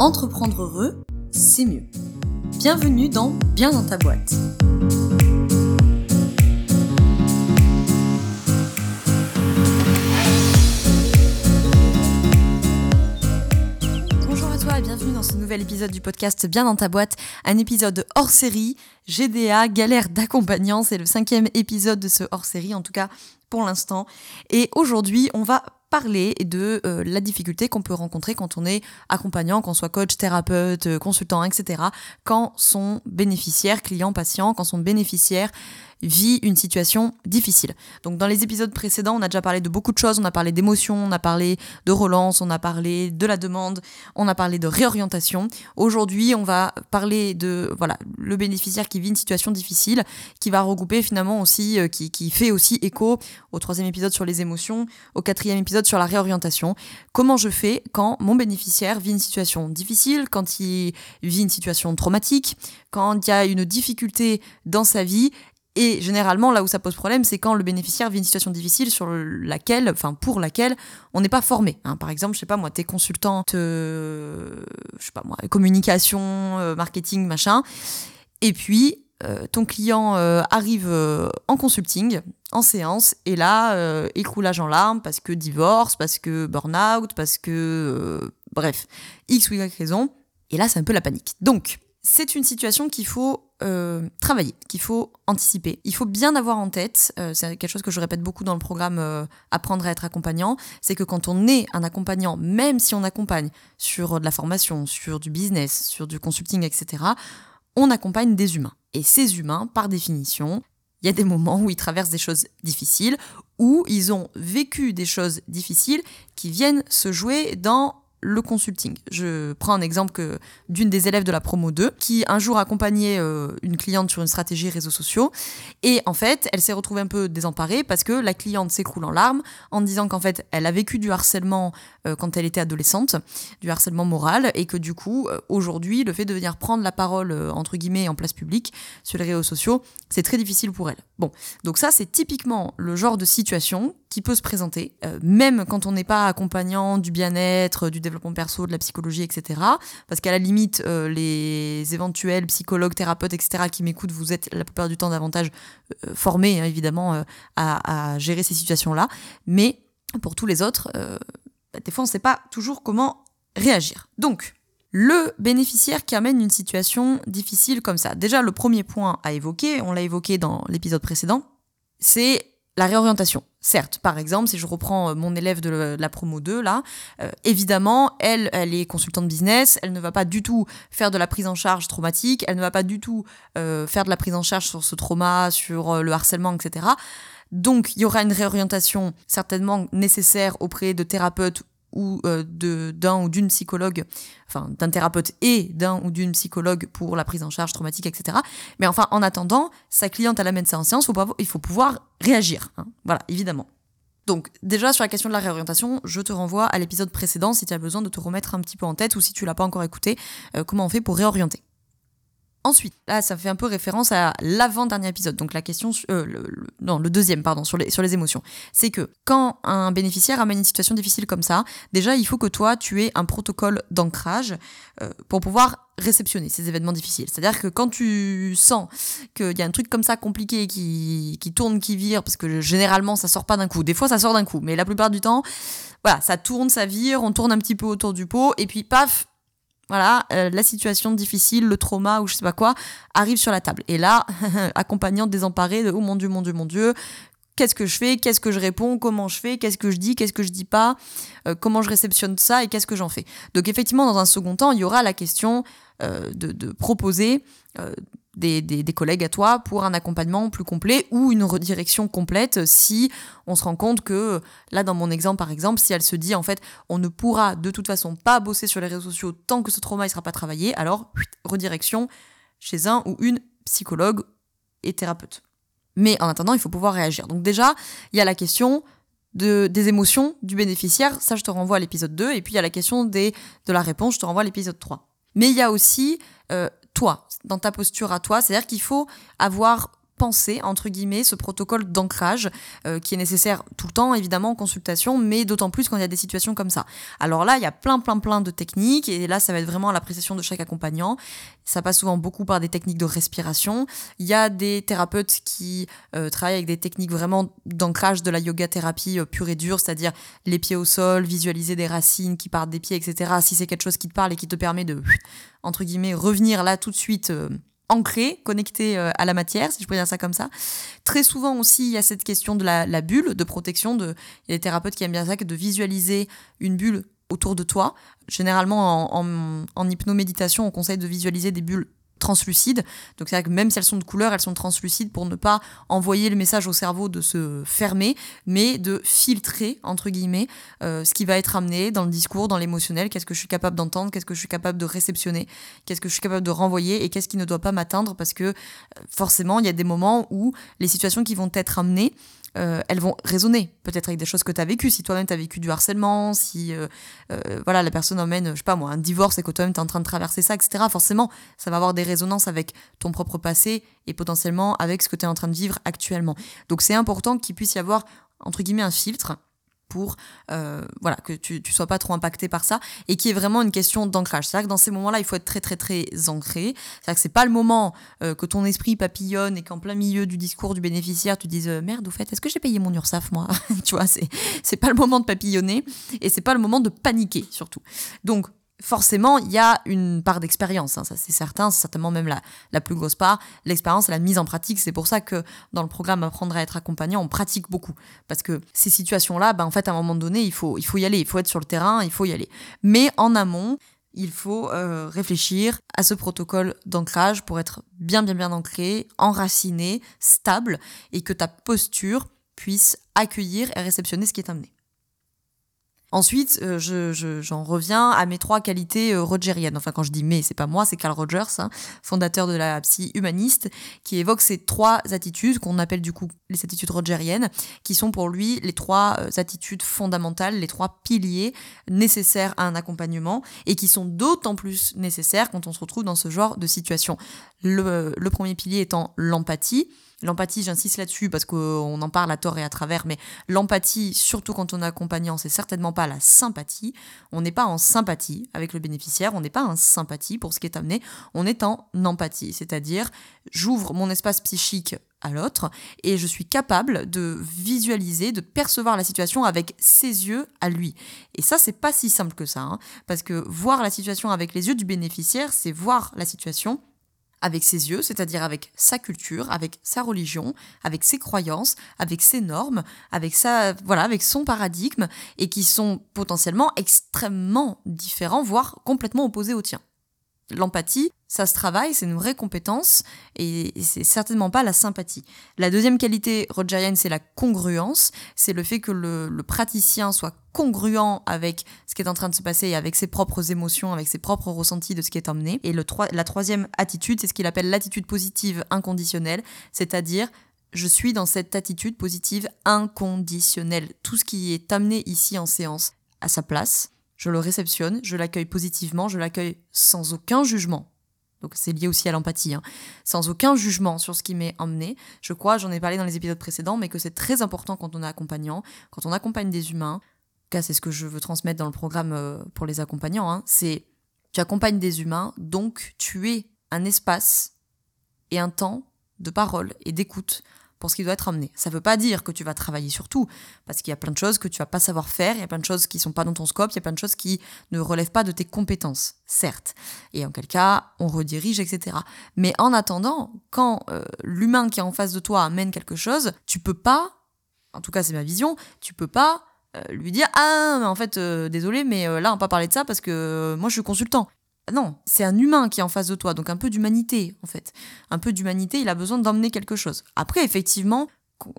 Entreprendre heureux, c'est mieux. Bienvenue dans Bien dans ta boîte. Bonjour à toi et bienvenue dans ce nouvel épisode du podcast Bien dans ta boîte, un épisode hors série, GDA, galère d'accompagnant, c'est le cinquième épisode de ce hors série en tout cas pour l'instant. Et aujourd'hui on va parler de euh, la difficulté qu'on peut rencontrer quand on est accompagnant, qu'on soit coach, thérapeute, euh, consultant, etc. Quand son bénéficiaire, client, patient, quand son bénéficiaire vit une situation difficile. Donc dans les épisodes précédents, on a déjà parlé de beaucoup de choses, on a parlé d'émotions, on a parlé de relance, on a parlé de la demande, on a parlé de réorientation. Aujourd'hui, on va parler de voilà, le bénéficiaire qui vit une situation difficile, qui va regrouper finalement aussi euh, qui, qui fait aussi écho au troisième épisode sur les émotions, au quatrième épisode sur la réorientation. Comment je fais quand mon bénéficiaire vit une situation difficile, quand il vit une situation traumatique, quand il y a une difficulté dans sa vie et généralement, là où ça pose problème, c'est quand le bénéficiaire vit une situation difficile sur laquelle, enfin pour laquelle, on n'est pas formé. Hein. Par exemple, je sais pas moi, t'es consultante, euh, je sais pas moi, communication, euh, marketing, machin. Et puis euh, ton client arrive en consulting, en séance, et là, il croulage en larmes parce que divorce, parce que burn-out, parce que bref, x ou y raison. Et là, c'est un peu la panique. Donc, c'est une situation qu'il faut euh, travailler, qu'il faut anticiper. Il faut bien avoir en tête, euh, c'est quelque chose que je répète beaucoup dans le programme euh, Apprendre à être accompagnant, c'est que quand on est un accompagnant, même si on accompagne sur de la formation, sur du business, sur du consulting, etc., on accompagne des humains. Et ces humains, par définition, il y a des moments où ils traversent des choses difficiles, où ils ont vécu des choses difficiles qui viennent se jouer dans le consulting. Je prends un exemple d'une des élèves de la promo 2 qui un jour accompagnait euh, une cliente sur une stratégie réseaux sociaux et en fait, elle s'est retrouvée un peu désemparée parce que la cliente s'écroule en larmes en disant qu'en fait, elle a vécu du harcèlement euh, quand elle était adolescente, du harcèlement moral et que du coup, euh, aujourd'hui, le fait de venir prendre la parole entre guillemets en place publique sur les réseaux sociaux, c'est très difficile pour elle. Bon, donc ça c'est typiquement le genre de situation qui peut se présenter, même quand on n'est pas accompagnant du bien-être, du développement perso, de la psychologie, etc. Parce qu'à la limite, euh, les éventuels psychologues, thérapeutes, etc. qui m'écoutent, vous êtes la plupart du temps davantage euh, formés, hein, évidemment, euh, à, gérer ces situations-là. Mais pour tous les autres, bah, des fois, on ne sait pas toujours comment réagir. Donc, le bénéficiaire qui amène une situation difficile comme ça. Déjà, le premier point à évoquer, on l'a évoqué dans l'épisode précédent, c'est la réorientation. Certes, par exemple, si je reprends euh, mon élève de la promo 2, là, euh, évidemment, elle, elle est consultante business, elle ne va pas du tout faire de la prise en charge traumatique, elle ne va pas du tout euh, faire de la prise en charge sur ce trauma, sur le harcèlement, etc. Donc, il y aura une réorientation certainement nécessaire auprès de thérapeutes ou euh, d'un ou d'une psychologue, enfin d'un thérapeute et d'un ou d'une psychologue pour la prise en charge traumatique, etc. Mais enfin, en attendant, sa cliente, elle amène ça en séance, il faut pouvoir réagir. Hein. Voilà, évidemment. Donc déjà sur la question de la réorientation, je te renvoie à l'épisode précédent si tu as besoin de te remettre un petit peu en tête ou si tu l'as pas encore écouté, euh, comment on fait pour réorienter. Ensuite, là, ça fait un peu référence à l'avant-dernier épisode, donc la question, euh, le, non, le deuxième, pardon, sur les, sur les émotions. C'est que quand un bénéficiaire amène une situation difficile comme ça, déjà, il faut que toi, tu aies un protocole d'ancrage euh, pour pouvoir réceptionner ces événements difficiles. C'est-à-dire que quand tu sens qu'il y a un truc comme ça compliqué qui, qui tourne, qui vire, parce que généralement, ça sort pas d'un coup. Des fois, ça sort d'un coup, mais la plupart du temps, voilà, ça tourne, ça vire, on tourne un petit peu autour du pot, et puis paf, voilà, euh, la situation difficile, le trauma ou je sais pas quoi, arrive sur la table. Et là, accompagnante désemparée de oh mon Dieu, mon Dieu, mon Dieu, qu'est-ce que je fais, qu'est-ce que je réponds, comment je fais, qu'est-ce que je dis, qu'est-ce que je dis pas, euh, comment je réceptionne ça et qu'est-ce que j'en fais? Donc effectivement, dans un second temps, il y aura la question euh, de, proposer des, collègues à toi pour un accompagnement plus complet ou une redirection complète si on se rend compte que, là dans mon exemple par exemple, si elle se dit en fait on ne pourra de toute façon pas bosser sur les réseaux sociaux tant que ce trauma ne sera pas travaillé, alors redirection chez un ou une psychologue et thérapeute. Mais en attendant, il faut pouvoir réagir. Donc déjà, il y a la question de, des émotions du bénéficiaire, ça je te renvoie à l'épisode 2, et puis il y a la question des, de la réponse, je te renvoie à l'épisode 3. Mais il y a aussi euh, toi, dans ta posture à toi. C'est-à-dire qu'il faut avoir entre guillemets, ce protocole d'ancrage euh, qui est nécessaire tout le temps, évidemment, en consultation, mais d'autant plus quand il y a des situations comme ça. Alors là, il y a plein, plein, plein de techniques, et là, ça va être vraiment à l'appréciation de chaque accompagnant. Ça passe souvent beaucoup par des techniques de respiration. Il y a des thérapeutes qui euh, travaillent avec des techniques vraiment d'ancrage de la yoga thérapie euh, pure et dure, c'est-à-dire les pieds au sol, visualiser des racines qui partent des pieds, etc. Si c'est quelque chose qui te parle et qui te permet de, entre guillemets, revenir là tout de suite ancré, connecté euh, à la matière, si je peux dire ça comme ça. Très souvent aussi, il y a cette question de la, bulle de protection. De, il y a des thérapeutes qui aiment bien ça, de visualiser une bulle autour de toi. Généralement, en, en, en hypnoméditation, on conseille de visualiser des bulles translucides. Donc c'est vrai que même si elles sont de couleur, elles sont translucides pour ne pas envoyer le message au cerveau de se fermer, mais de filtrer, entre guillemets, euh, ce qui va être amené dans le discours, dans l'émotionnel, qu'est-ce que je suis capable d'entendre, qu'est-ce que je suis capable de réceptionner, qu'est-ce que je suis capable de renvoyer? Et qu'est-ce qui ne doit pas m'atteindre? Parce que euh, forcément, il y a des moments où les situations qui vont être amenées, euh, elles vont résonner peut-être avec des choses que tu as vécues. Si toi-même tu as vécu du harcèlement, si euh, euh, voilà la personne emmène, je sais pas moi, un divorce et que toi-même tu es en train de traverser ça, etc., forcément, ça va avoir des résonances avec ton propre passé et potentiellement avec ce que tu es en train de vivre actuellement. Donc c'est important qu'il puisse y avoir, entre guillemets, un filtre pour euh, voilà que tu ne sois pas trop impacté par ça et qui est vraiment une question d'ancrage. C'est-à-dire que dans ces moments-là, il faut être très très très ancré. C'est-à-dire que c'est pas le moment euh, que ton esprit papillonne et qu'en plein milieu du discours du bénéficiaire, tu dises euh, merde, au fait, est-ce que j'ai payé mon URSAF moi? Tu vois, c'est c'est pas le moment de papillonner et c'est pas le moment de paniquer surtout. Donc forcément, il y a une part d'expérience, hein, ça c'est certain, c'est certainement même la, la plus grosse part. L'expérience, la mise en pratique, c'est pour ça que dans le programme Apprendre à être accompagnant, on pratique beaucoup. Parce que ces situations-là, ben, en fait, à un moment donné, il faut, il faut y aller, il faut être sur le terrain, il faut y aller. Mais en amont, il faut euh, réfléchir à ce protocole d'ancrage pour être bien, bien, bien ancré, enraciné, stable, et que ta posture puisse accueillir et réceptionner ce qui est amené. Ensuite, euh, j'en reviens à mes trois qualités euh, rogeriennes. Enfin, quand je dis mais, c'est pas moi, c'est Carl Rogers, hein, fondateur de la psy humaniste, qui évoque ces trois attitudes qu'on appelle du coup les attitudes rogeriennes, qui sont pour lui les trois euh, attitudes fondamentales, les trois piliers nécessaires à un accompagnement et qui sont d'autant plus nécessaires quand on se retrouve dans ce genre de situation. le premier pilier étant l'empathie L'empathie, j'insiste là-dessus parce qu'on en parle à tort et à travers, mais l'empathie, surtout quand on est accompagnant, c'est certainement pas la sympathie. On n'est pas en sympathie avec le bénéficiaire, on n'est pas en sympathie pour ce qui est amené, on est en empathie, c'est-à-dire j'ouvre mon espace psychique à l'autre et je suis capable de visualiser, de percevoir la situation avec ses yeux à lui. Et ça, c'est pas si simple que ça, hein, parce que voir la situation avec les yeux du bénéficiaire, c'est voir la situation avec ses yeux, c'est-à-dire avec sa culture, avec sa religion, avec ses croyances, avec ses normes, avec sa voilà, avec son paradigme et qui sont potentiellement extrêmement différents voire complètement opposés au tien. L'empathie, ça se travaille, c'est une vraie compétence et c'est certainement pas la sympathie. La deuxième qualité rogerienne, c'est la congruence, c'est le fait que le, praticien soit congruent avec ce qui est en train de se passer et avec ses propres émotions, avec ses propres ressentis de ce qui est emmené. Et le, la troisième attitude, c'est ce qu'il appelle l'attitude positive inconditionnelle, c'est-à-dire je suis dans cette attitude positive inconditionnelle. Tout ce qui est amené ici en séance à sa place, je le réceptionne, je l'accueille positivement, je l'accueille sans aucun jugement. Donc c'est lié aussi à l'empathie, hein. sans aucun jugement sur ce qui m'est emmené. Je crois, j'en ai parlé dans les épisodes précédents, mais que c'est très important quand on est accompagnant, quand on accompagne des humains. En cas, c'est ce que je veux transmettre dans le programme euh, pour les accompagnants. Hein. c'est tu accompagnes des humains, donc tu es un espace et un temps de parole et d'écoute pour ce qui doit être amené. Ça ne veut pas dire que tu vas travailler sur tout, parce qu'il y a plein de choses que tu vas pas savoir faire, il y a plein de choses qui sont pas dans ton scope, il y a plein de choses qui ne relèvent pas de tes compétences, certes. Et en quel cas, on redirige, etc. Mais en attendant, quand euh, l'humain qui est en face de toi amène quelque chose, tu peux pas, en tout cas c'est ma vision, tu peux pas euh, lui dire ah mais en fait euh, désolé mais là on va pas parler de ça parce que moi je suis consultant non, c'est un humain qui est en face de toi, donc un peu d'humanité en fait. Un peu d'humanité, il a besoin d'emmener quelque chose. Après, effectivement,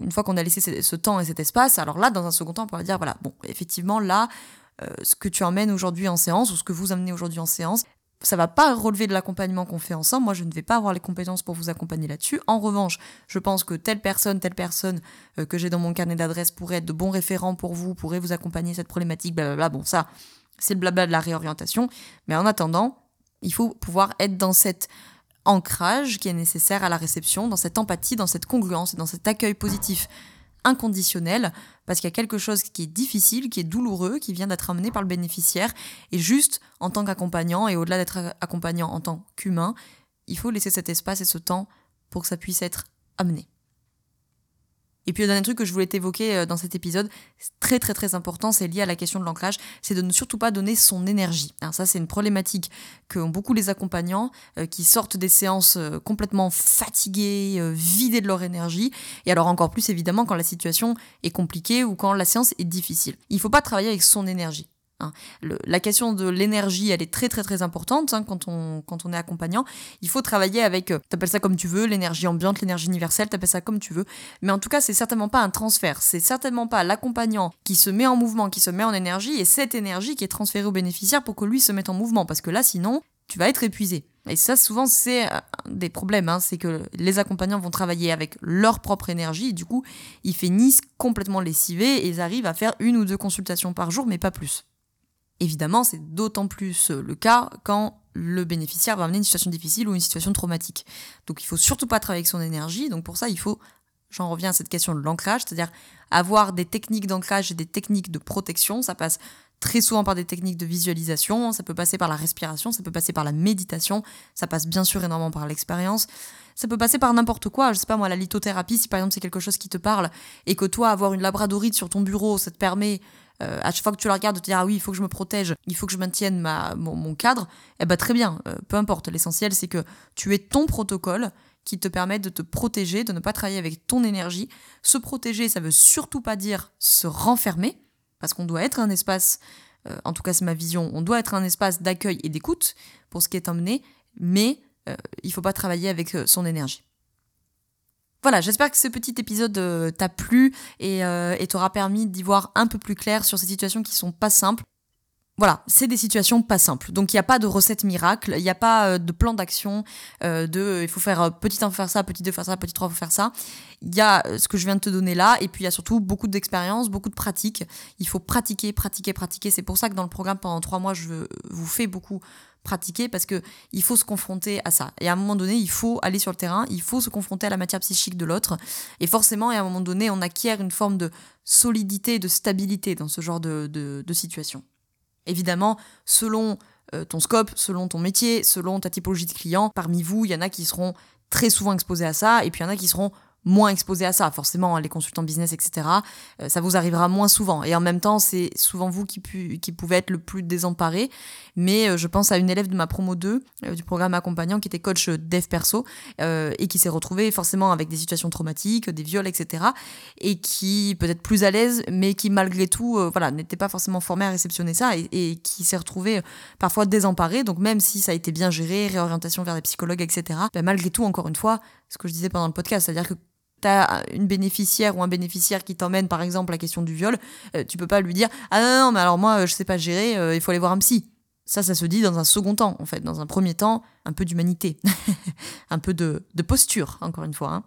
une fois qu'on a laissé ce temps et cet espace, alors là, dans un second temps, on pourrait dire, voilà, bon, effectivement, là, euh, ce que tu emmènes aujourd'hui en séance, ou ce que vous amenez aujourd'hui en séance, ça va pas relever de l'accompagnement qu'on fait ensemble. Moi, je ne vais pas avoir les compétences pour vous accompagner là-dessus. En revanche, je pense que telle personne, telle personne euh, que j'ai dans mon carnet d'adresse pourrait être de bons référents pour vous, pourrait vous accompagner cette problématique, blablabla. Bon, ça, c'est le blabla de la réorientation. Mais en attendant, il faut pouvoir être dans cette ancrage qui est nécessaire à la réception, dans cette empathie, dans cette congruence et dans cet accueil positif inconditionnel, parce qu'il y a quelque chose qui est difficile, qui est douloureux, qui vient d'être amené par le bénéficiaire, et juste en tant qu'accompagnant, et au-delà d'être accompagnant en tant qu'humain, il faut laisser cet espace et ce temps pour que ça puisse être amené. Et puis le dernier truc que je voulais t'évoquer euh, dans cet épisode, très très très important, c'est lié à la question de l'ancrage, c'est de ne surtout pas donner son énergie. ça c'est une problématique qu'ont beaucoup les accompagnants euh, qui sortent des séances euh, complètement fatigués, vidés de leur énergie, et alors encore plus évidemment quand la situation est compliquée ou quand la séance est difficile. Il ne faut pas travailler avec son énergie. Hein. la question de l'énergie, elle est très très très importante hein, quand, on, quand on est accompagnant. Il faut travailler avec, euh, t'appelles ça comme tu veux, l'énergie ambiante, l'énergie universelle, t'appelles ça comme tu veux. Mais en tout cas, c'est certainement pas un transfert. C'est certainement pas l'accompagnant qui se met en mouvement, qui se met en énergie, et cette énergie qui est transférée au bénéficiaire pour que lui se mette en mouvement. Parce que là, sinon, tu vas être épuisé. Et ça, souvent, c'est euh, des problèmes. Hein. c'est que les accompagnants vont travailler avec leur propre énergie. Et du coup, ils finissent complètement lessivés et ils arrivent à faire une ou deux consultations par jour, mais pas plus. Évidemment, c'est d'autant plus euh, le cas quand le bénéficiaire va amener une situation difficile ou une situation traumatique. Donc il faut surtout pas travailler avec son énergie. Donc pour ça, il faut, j'en reviens à cette question de l'ancrage, c'est-à-dire avoir des techniques d'ancrage et des techniques de protection. Ça passe très souvent par des techniques de visualisation, ça peut passer par la respiration, ça peut passer par la méditation, ça passe bien sûr énormément par l'expérience. Ça peut passer par n'importe quoi, je sais pas moi, la lithothérapie, si par exemple c'est quelque chose qui te parle et que toi, avoir une labradorite sur ton bureau, ça te permet euh, à chaque fois que tu la regardes, de te dire ah oui, il faut que je me protège, il faut que je maintienne ma, mon, cadre, eh ben très bien, euh, peu importe. L'essentiel, c'est que tu aies ton protocole qui te permet de te protéger, de ne pas travailler avec ton énergie. Se protéger, ça veut surtout pas dire se renfermer, parce qu'on doit être un espace, euh, en tout cas c'est ma vision, on doit être un espace d'accueil et d'écoute pour ce qui est emmené, mais il faut pas travailler avec son énergie. Voilà, j'espère que ce petit épisode euh, t'a plu euh, et t'aura permis d'y voir un peu plus clair sur ces situations qui sont pas simples. Voilà, c'est des situations pas simples. Donc il n'y a pas de recette miracle, il n'y a pas euh, de plan d'action il faut faire petit 1 faut faire ça, petit 2 faire ça, petit 3 faut faire ça. Il y a ce que je viens de te donner là et puis il y a surtout beaucoup d'expérience, beaucoup de pratique. Il faut pratiquer, pratiquer, pratiquer. C'est pour ça que dans le programme pendant trois mois, je vous fais beaucoup pratiquer parce que il faut se confronter à ça. Et à un moment donné, il faut aller sur le terrain, il faut se confronter à la matière psychique de l'autre. Et forcément, à un moment donné, on acquiert une forme de solidité, de stabilité dans ce genre de, situation. Évidemment, selon euh, ton scope, selon ton métier, selon ta typologie de client, parmi vous, il y en a qui seront très souvent exposés à ça, et puis il y en a qui seront moins exposé à ça. Forcément, les consultants business, etc., euh, ça vous arrivera moins souvent. Et en même temps, c'est souvent vous qui, qui pouvez être le plus désemparé. Mais euh, je pense à une élève de ma promo 2 euh, du programme accompagnant qui était coach dev perso et qui s'est retrouvée forcément avec des situations traumatiques, des viols, etc. Et qui peut être plus à l'aise, mais qui malgré tout, voilà, n'était pas forcément formée à réceptionner ça et, qui s'est retrouvée parfois désemparée. Donc même si ça a été bien géré, réorientation vers des psychologues, etc., ben, malgré tout, encore une fois, ce que je disais pendant le podcast, c'est-à-dire que une bénéficiaire ou un bénéficiaire qui t'emmène par exemple la question du viol, euh, tu peux pas lui dire ah non, non mais alors moi je sais pas gérer, euh, il faut aller voir un psy. Ça, ça se dit dans un second temps, en fait. Dans un premier temps, un peu d'humanité, un peu de, de, posture, encore une fois. Hein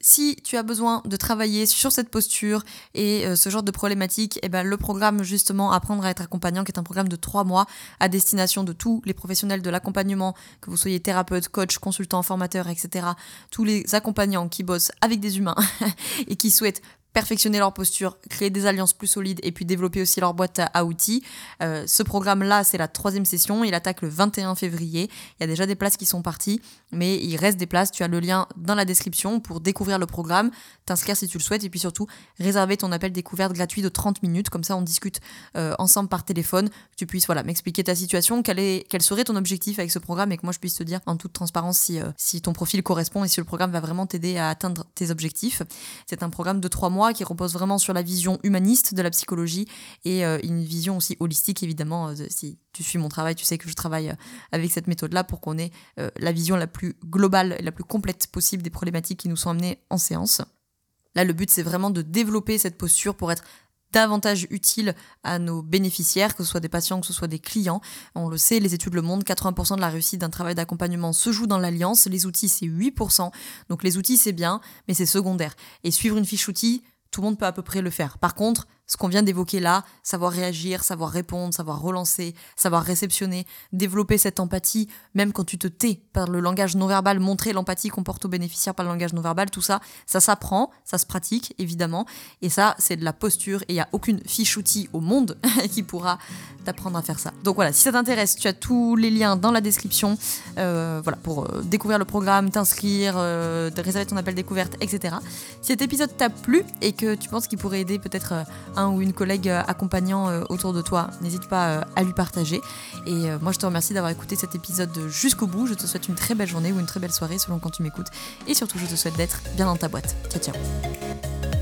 si tu as besoin de travailler sur cette posture et euh, ce genre de problématique, eh ben, le programme justement Apprendre à être accompagnant, qui est un programme de trois mois à destination de tous les professionnels de l'accompagnement, que vous soyez thérapeute, coach, consultant, formateur, etc. Tous les accompagnants qui bossent avec des humains et qui souhaitent perfectionner leur posture, créer des alliances plus solides et puis développer aussi leur boîte à outils. Euh, ce programme-là, c'est la troisième session. Il attaque le 21 février. Il y a déjà des places qui sont parties, mais il reste des places. Tu as le lien dans la description pour découvrir le programme, t'inscrire si tu le souhaites et puis surtout réserver ton appel découverte gratuit de 30 minutes. Comme ça, on discute euh, ensemble par téléphone. Que tu puisses voilà, m'expliquer ta situation, quel, est, quel serait ton objectif avec ce programme et que moi je puisse te dire en toute transparence si, euh, si ton profil correspond et si le programme va vraiment t'aider à atteindre tes objectifs. C'est un programme de trois mois qui repose vraiment sur la vision humaniste de la psychologie et euh, une vision aussi holistique, évidemment. Euh, si tu suis mon travail, tu sais que je travaille euh, avec cette méthode-là pour qu'on ait la vision la plus globale et la plus complète possible des problématiques qui nous sont amenées en séance. Là, le but, c'est vraiment de développer cette posture pour être davantage utile à nos bénéficiaires, que ce soit des patients, que ce soit des clients. On le sait, les études le montrent, 80% de la réussite d'un travail d'accompagnement se joue dans l'alliance. Les outils, c'est 8%. Donc les outils, c'est bien, mais c'est secondaire. Et suivre une fiche outil, tout le monde peut à peu près le faire. Par contre, ce qu'on vient d'évoquer là, savoir réagir, savoir répondre, savoir relancer, savoir réceptionner, développer cette empathie, même quand tu te tais par le langage non verbal, montrer l'empathie qu'on porte aux bénéficiaires par le langage non verbal, tout ça, ça s'apprend, ça se pratique évidemment, et ça c'est de la posture, et il n'y a aucune fiche outil au monde qui pourra t'apprendre à faire ça. Donc voilà, si ça t'intéresse, tu as tous les liens dans la description, euh, voilà, pour euh, découvrir le programme, t'inscrire, euh, réserver ton appel découverte, etc. Si cet épisode t'a plu et que tu penses qu'il pourrait aider peut-être ou une collègue accompagnant autour de toi, n'hésite pas à lui partager. Et moi, je te remercie d'avoir écouté cet épisode jusqu'au bout. Je te souhaite une très belle journée ou une très belle soirée selon quand tu m'écoutes. Et surtout, je te souhaite d'être bien dans ta boîte. Ciao, ciao.